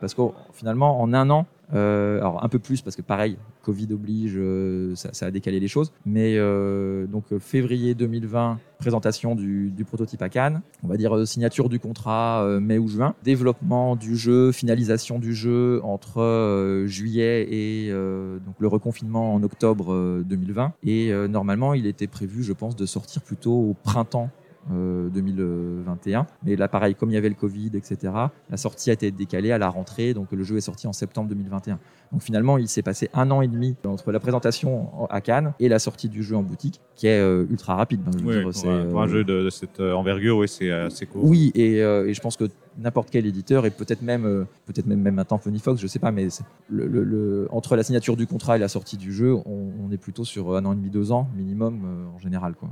parce que finalement, en un an, euh, alors un peu plus parce que pareil, Covid oblige, euh, ça, a décalé les choses. Mais euh, donc février 2020, présentation du, du prototype à Cannes. On va dire signature du contrat mai ou juin. Développement du jeu, finalisation du jeu entre juillet et donc le reconfinement en octobre euh, 2020. Et normalement, il était prévu, je pense, de sortir plutôt au printemps euh, 2021. Mais là, pareil, comme il y avait le Covid, etc., la sortie a été décalée à la rentrée. Donc, le jeu est sorti en septembre 2021. Donc, finalement, il s'est passé un an et demi entre la présentation en- à Cannes et la sortie du jeu en boutique, qui est euh, ultra rapide. Ben, je veux Oui, dire, pour, un- pour un euh, jeu de, de cette euh, envergure, oui, c'est assez court. oui, et, euh, et je pense que n'importe quel éditeur, et peut-être même, euh, peut-être même, même maintenant Funny Fox, je sais pas, mais c'est le, le- le- entre la signature du contrat et la sortie du jeu, on, on est plutôt sur un an et demi, deux ans minimum euh, en général. Quoi.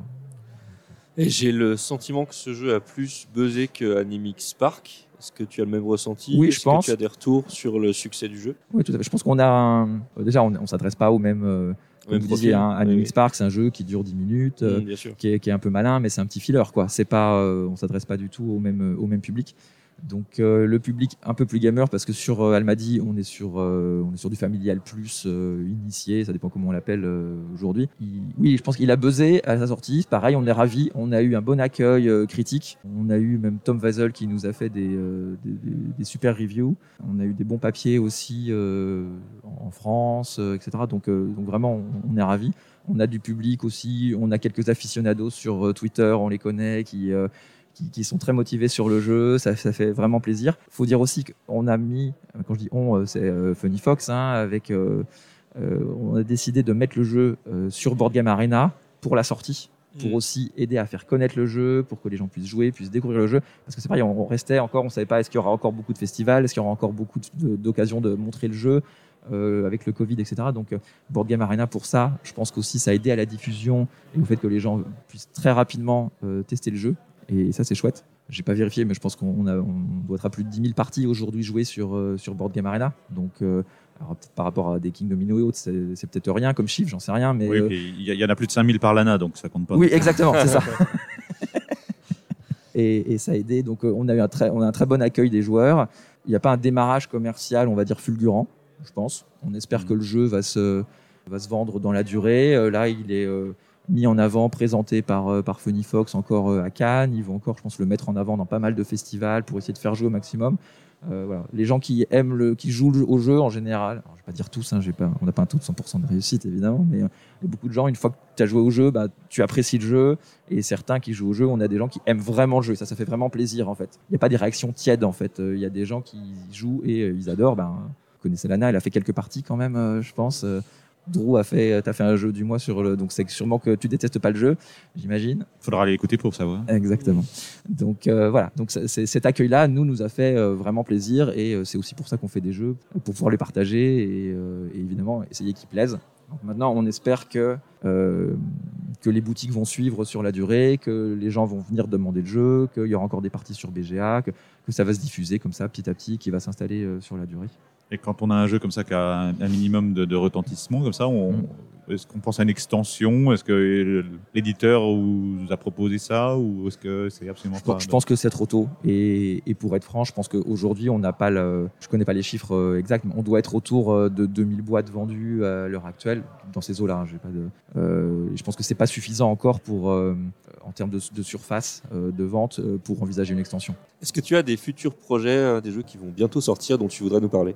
Et j'ai le sentiment que ce jeu a plus buzzé que Animix Park. Est-ce que tu as le même ressenti Oui, Est-ce je pense. que tu as des retours sur le succès du jeu? Oui, tout à fait. Je pense qu'on a un- euh, déjà, on, ne s'adresse pas au même. euh, comme Même vous disiez, hein, Animix oui. Park, c'est un jeu qui dure 10 minutes. euh, Mm, qui est, qui est un peu malin, mais c'est un petit filler, quoi. C'est pas, euh, on s'adresse pas du tout au même, au même public. Donc euh, le public un peu plus gamer parce que sur euh, Almadi on est sur euh, on est sur du familial plus euh, initié, ça dépend comment on l'appelle euh, aujourd'hui. Oui, je pense qu'il a buzzé à sa sortie. Pareil, on est ravi. On a eu un bon accueil euh, critique. On a eu même Tom Weisel qui nous a fait des, des, des- super reviews. On a eu des bons papiers aussi en France, etc. Donc donc vraiment on, on est ravi. On a du public aussi, on a quelques aficionados sur Twitter, on les connaît, qui, qui, qui sont très motivés sur le jeu, ça, ça fait vraiment plaisir. faut dire aussi qu'on a mis, quand je dis on, euh, c'est euh, Funny Fox, hein, avec, euh, on a décidé de mettre le jeu sur Board Game Arena pour la sortie, pour Mm. aussi aider à faire connaître le jeu, pour que les gens puissent jouer, puissent découvrir le jeu. Parce que c'est pareil, on, restait encore, on savait pas est-ce qu'il y aura encore beaucoup de festivals, est-ce qu'il y aura encore beaucoup d'occasions de montrer le jeu. euh, avec le Covid, etc. Donc, Board Game Arena pour ça, je pense qu'aussi ça a aidé à la diffusion et au fait que les gens puissent très rapidement euh, tester le jeu. Et ça, c'est chouette. J'ai pas vérifié, mais je pense qu'on on doit être à plus de 10 000 parties aujourd'hui jouées sur, euh, sur Board Game Arena. Donc, euh, alors peut-être par rapport à des King Domino et autres, c'est c'est peut-être rien comme chiffre, j'en sais rien. Mais Oui, euh, il y, en a plus de 5000 par l'ANA, donc ça compte pas. oui, exactement, c'est ça. (laughs) et, et ça a aidé. Donc, on a eu un très, on a un très bon accueil des joueurs. Il n'y a pas un démarrage commercial, on va dire fulgurant, je pense. On espère Mhm. que le jeu va se, va se vendre dans la durée. Là, il est, mis en avant, présenté par, par Funny Fox encore à Cannes. Ils vont encore, je pense, le mettre en avant dans pas mal de festivals pour essayer de faire jouer au maximum. voilà. Les gens qui aiment le, qui jouent au jeu en général, je vais pas dire tous, hein, on n'a pas un taux de 100% de réussite évidemment, mais beaucoup de gens, une fois que tu as joué au jeu, bah, tu apprécies le jeu. Et certains qui jouent au jeu, on a des gens qui aiment vraiment le jeu. Ça, ça fait vraiment plaisir en fait. Il n'y a pas des réactions tièdes en fait. Il y a des gens qui jouent et ils adorent. Ben, connaissez Lana, elle a fait quelques parties quand même, je pense. Drew a fait, as fait un jeu du mois sur le, donc c'est sûrement que tu détestes pas le jeu, j'imagine. Faudra aller écouter pour savoir. Exactement. Donc euh, voilà, donc cet accueil-là, nous, nous a fait euh, vraiment plaisir et euh, c'est aussi pour ça qu'on fait des jeux pour pouvoir les partager et, évidemment essayer qu'ils plaisent. Donc maintenant, on espère que que les boutiques vont suivre sur la durée, que les gens vont venir demander le jeu, qu'il y aura encore des parties sur BGA, que, que ça va se diffuser comme ça petit à petit, qui va s'installer sur la durée. Et quand on a un jeu comme ça qui a un, minimum de, retentissement, comme ça, mm. est-ce qu'on pense à une extension? Est-ce que l'éditeur vous a proposé ça? Ou est-ce que c'est absolument je pas Je pense que c'est trop tôt. Et, pour être franc, je pense qu'aujourd'hui, on n'a pas le. Je connais pas les chiffres euh, exacts, mais on doit être autour euh, de 2000 boîtes vendues à l'heure actuelle dans ces eaux-là. Hein, pas de. Euh, je pense que c'est pas suffisant encore pour en termes de, surface de vente pour envisager une extension. Est-ce que tu as des futurs projets, des jeux qui vont bientôt sortir dont tu voudrais nous parler?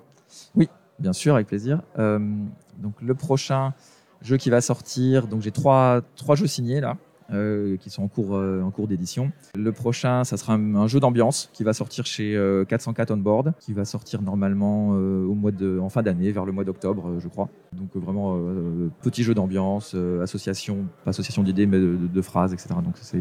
Bien sûr, avec plaisir. Euh, donc le prochain jeu qui va sortir, donc j'ai trois, trois jeux signés là. Euh, qui sont en cours, euh, en cours d'édition. Le prochain, ça sera un, jeu d'ambiance qui va sortir chez 404 On Board, qui va sortir normalement au mois de, en fin d'année, vers le mois d'octobre, je crois. Donc vraiment petit jeu d'ambiance, association, pas association d'idées, mais de, phrases, etc. Donc c'est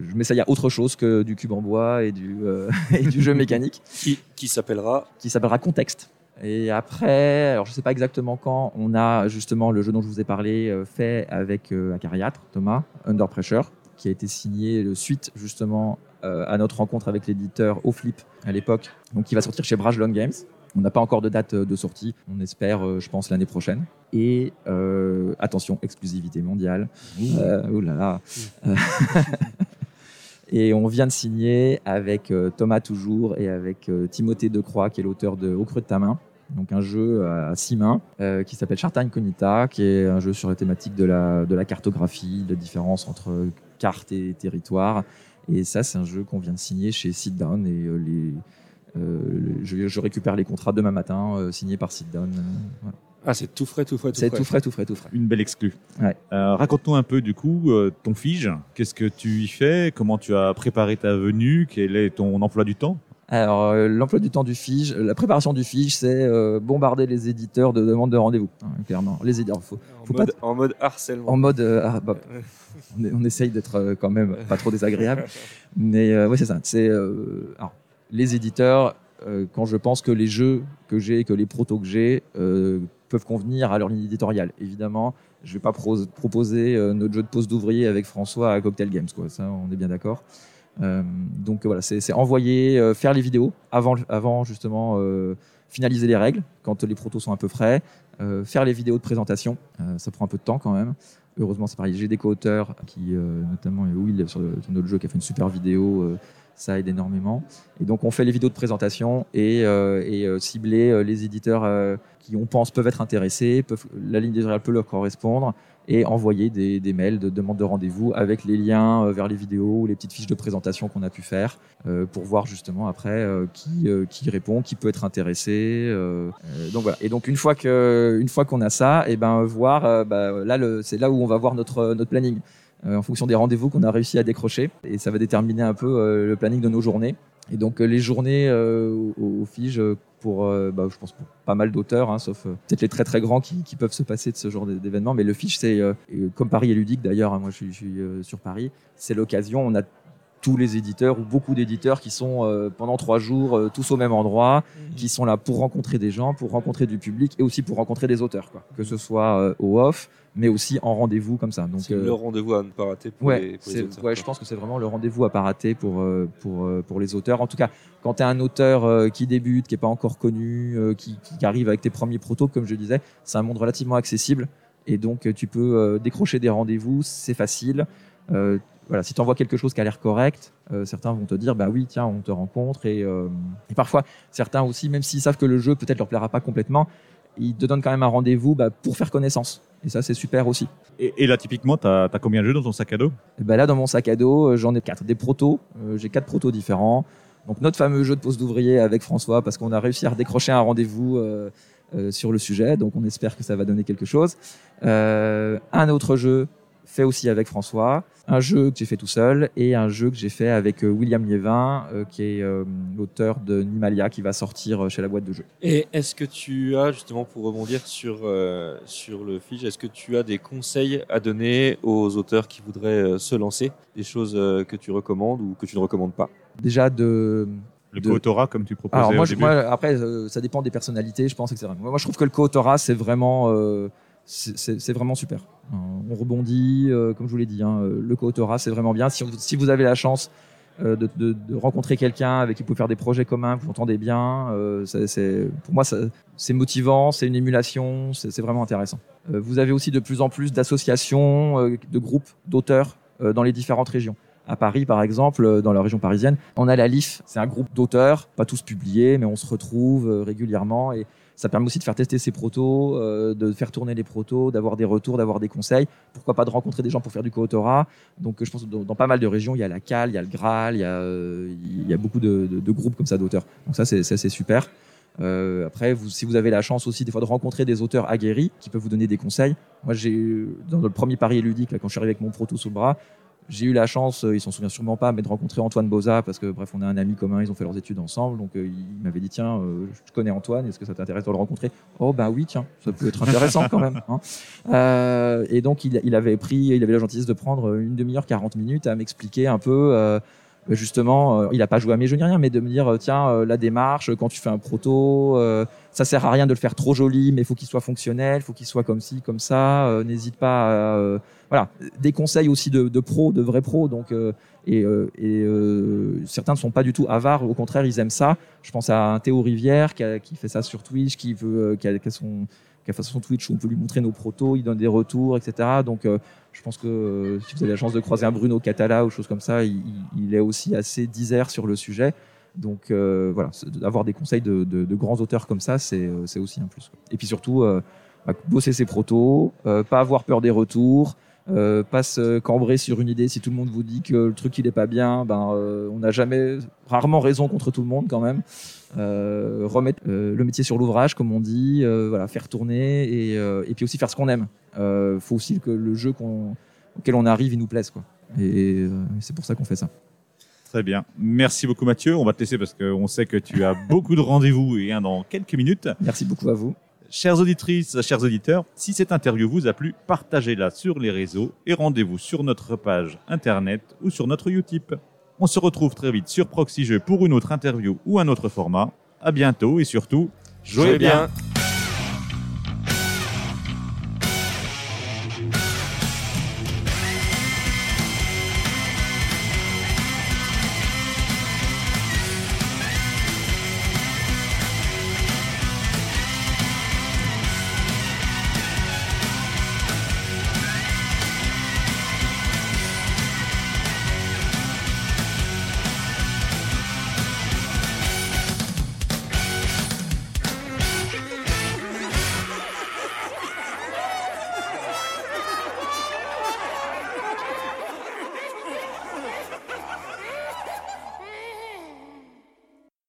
mais ça, il y a autre chose que du cube en bois et du, (laughs) et du jeu mécanique. Qui, qui s'appellera Qui s'appellera Contexte. Et après, alors je ne sais pas exactement quand, on a justement le jeu dont je vous ai parlé euh, fait avec euh, Acariatre, Thomas, Under Pressure, qui a été signé le suite justement euh, à notre rencontre avec l'éditeur Flip à l'époque, donc qui va sortir chez Brajlon Games. On n'a pas encore de date de sortie, on espère, je pense, l'année prochaine. Et attention, exclusivité mondiale. oh là là. (laughs) Et on vient de signer avec Thomas Toujours et avec Timothée Decroix, qui est l'auteur de Au creux de ta main, donc un jeu à six mains euh, qui s'appelle Charta Incognita, qui est un jeu sur la thématique de la, de la cartographie, de la différence entre carte et territoire. Et ça, c'est un jeu qu'on vient de signer chez Sit Down et euh, les, euh, je, récupère les contrats demain matin signés par Sit Down. Ah, c'est tout frais, tout frais, tout frais. C'est tout frais, tout frais, tout frais. Une belle exclue. Raconte-nous un peu du coup ton fige. Qu'est-ce que tu y fais? Comment tu as préparé ta venue? Quel est ton emploi du temps? Alors, euh, l'emploi du temps du FIGE, la préparation du FIGE, c'est euh, bombarder les éditeurs de demandes de rendez-vous. Hein, clairement, les éditeurs. Faut, en, mode, en, mode, harcèlement. En mode, euh, ah, bah, on, on, essaye d'être quand même pas trop désagréable, mais oui, c'est ça. C'est les éditeurs. quand je pense que les jeux que j'ai, que les protos que j'ai peuvent convenir à leur ligne éditoriale. Évidemment, je vais pas proposer notre jeu de pose d'ouvrier avec François à Cocktail Games, quoi. Ça, on est bien d'accord. Euh, donc voilà, c'est envoyer, euh, faire les vidéos avant, avant justement euh, finaliser les règles quand les protos sont un peu frais, faire les vidéos de présentation, ça prend un peu de temps quand même. Heureusement, c'est pareil. J'ai des co-auteurs qui, notamment Will sur, sur, notre jeu, qui a fait une super vidéo. ça aide énormément. Et donc, on fait les vidéos de présentation et, et cibler les éditeurs qui, on pense, peuvent être intéressés, peuvent, la ligne éditoriale peut leur correspondre et envoyer des, mails de demande de rendez-vous avec les liens euh, vers les vidéos ou les petites fiches de présentation qu'on a pu faire euh, pour voir justement après euh, qui, qui répond, qui peut être intéressé. donc voilà. Et donc une fois que une fois qu'on a ça, et eh ben voir bah, là c'est là où on va voir notre notre planning. en fonction des rendez-vous qu'on a réussi à décrocher. Et ça va déterminer un peu le planning de nos journées. Et donc les journées au, au FIGE pour, euh, bah, je pense, pour pas mal d'auteurs, hein, sauf euh, peut-être les très très grands qui, peuvent se passer de ce genre d'événement. Mais le fiche, c'est euh, comme Paris est ludique d'ailleurs. Hein, moi, je, je suis sur Paris. C'est l'occasion. On a tous les éditeurs ou beaucoup d'éditeurs qui sont euh, pendant trois jours euh, tous au même endroit, mhm. qui sont là pour rencontrer des gens, pour rencontrer du public et aussi pour rencontrer des auteurs, quoi. que ce soit euh, au off, mais aussi en rendez-vous comme ça. Donc c'est le rendez-vous à ne pas rater pour, ouais, les, pour les Ouais, je pense que c'est vraiment le rendez-vous à pas rater pour pour pour les auteurs. En tout cas, quand tu es un auteur qui débute, qui est pas encore connu, qui, qui, arrive avec tes premiers protos, comme je disais, c'est un monde relativement accessible et donc tu peux décrocher des rendez-vous, c'est facile voilà, si tu envoies quelque chose qui a l'air correct, euh, certains vont te dire bah oui, tiens, on te rencontre et, euh, et parfois certains aussi, même s'ils savent que le jeu peut-être leur plaira pas complètement, ils te donnent quand même un rendez-vous bah, pour faire connaissance. Et ça, c'est super aussi. Et, et là, typiquement, tu as, combien de jeux dans ton sac à dos? Et bah Là, dans mon sac à dos, euh, j'en ai quatre. Des protos. Euh, j'ai quatre protos différents. Donc, notre fameux jeu de poste d'ouvrier avec François, parce qu'on a réussi à décrocher un rendez-vous euh, sur le sujet. Donc, on espère que ça va donner quelque chose. Euh, un autre jeu fait aussi avec François, un jeu que j'ai fait tout seul et un jeu que j'ai fait avec euh, William Liévin, euh, qui est euh, l'auteur de Nimalia, qui va sortir chez la boîte de jeux. Et est-ce que tu as, justement, pour rebondir sur, euh, sur le fiche, est-ce que tu as des conseils à donner aux auteurs qui voudraient euh, se lancer? Des choses euh, que tu recommandes ou que tu ne recommandes pas? Déjà de Le De- co-autorat, comme tu proposais Alors moi, au je- début moi, après, euh, ça dépend des personnalités, je pense, etc. Moi, moi, je trouve que le co-autorat, c'est vraiment, euh, c'est- vraiment super. Euh, On rebondit, euh, comme je vous l'ai dit, hein, euh, le co-autorat, c'est vraiment bien. Si, vous avez la chance de, rencontrer quelqu'un avec qui vous pouvez faire des projets communs, vous entendez bien, pour moi, c'est motivant, c'est une émulation, c'est vraiment intéressant. Vous avez aussi de plus en plus d'associations, de groupes d'auteurs dans les différentes régions. À Paris, par exemple, dans la région parisienne, on a la LIF, c'est un groupe d'auteurs, pas tous publiés, mais on se retrouve régulièrement et ça permet aussi de faire tester ses protos, euh, de faire tourner les protos, d'avoir des retours, d'avoir des conseils. Pourquoi pas de rencontrer des gens pour faire du co-autorat. Donc, euh, je pense que dans, pas mal de régions, il y a la CAL, il y a le Graal, il y a, euh, beaucoup de, groupes comme ça d'auteurs. Donc ça, c'est super. Après, si vous avez la chance aussi des fois de rencontrer des auteurs aguerris qui peuvent vous donner des conseils. Moi, j'ai dans le premier pari ludique, là, quand je suis arrivé avec mon proto sous le bras, j'ai eu la chance, euh, ils s'en souviennent sûrement pas, mais de rencontrer Antoine Boza parce que bref, on a un ami commun, ils ont fait leurs études ensemble, donc euh, il m'avait dit tiens, euh, je connais Antoine, est-ce que ça t'intéresse de le rencontrer? Oh bah oui, tiens, ça peut être intéressant quand même. hein. Et donc il, il avait pris, il avait la gentillesse de prendre une demi-heure, 40 minutes à m'expliquer un peu. Justement, euh, il n'a pas joué à mes jeux ni rien, mais de me dire euh, tiens, euh, la démarche, quand tu fais un proto, ça sert à rien de le faire trop joli, mais il faut qu'il soit fonctionnel, il faut qu'il soit comme ci, comme ça. N'hésite pas à voilà, des conseils aussi de, pros, de vrais pros. Donc, et, certains ne sont pas du tout avares, au contraire, ils aiment ça. Je pense à un Théo Rivière qui, fait ça sur Twitch, qui veut, qui a, qui son Twitch où on peut lui montrer nos protos, il donne des retours, etc. Donc, je pense que euh, si vous avez la chance de croiser un Bruno Catala ou chose comme ça, il, est aussi assez disert sur le sujet. Donc euh, voilà, d'avoir des conseils de, grands auteurs comme ça, c'est euh, aussi un plus. Et puis surtout, bah, bosser ses protos, euh, pas avoir peur des retours, pas se cambrer sur une idée. Si tout le monde vous dit que le truc il est pas bien, ben on n'a jamais, rarement raison contre tout le monde quand même. Euh, remettre euh, le métier sur l'ouvrage, comme on dit, euh, voilà, faire tourner et, et puis aussi faire ce qu'on aime. Euh, faut aussi que le jeu qu'on- auquel on arrive, il nous plaise quoi. Et c'est pour ça qu'on fait ça. Très bien. Merci beaucoup Mathieu. On va te laisser parce qu'on sait que tu as (laughs) beaucoup de rendez-vous et un dans quelques minutes. Merci beaucoup à vous. Chères auditrices, chers auditeurs, si cette interview vous a plu, partagez-la sur les réseaux et rendez-vous sur notre page internet ou sur notre Utip. On se retrouve très vite sur Proxy Jeux pour une autre interview ou un autre format. À bientôt et surtout, jouez, Jouez bien. bien.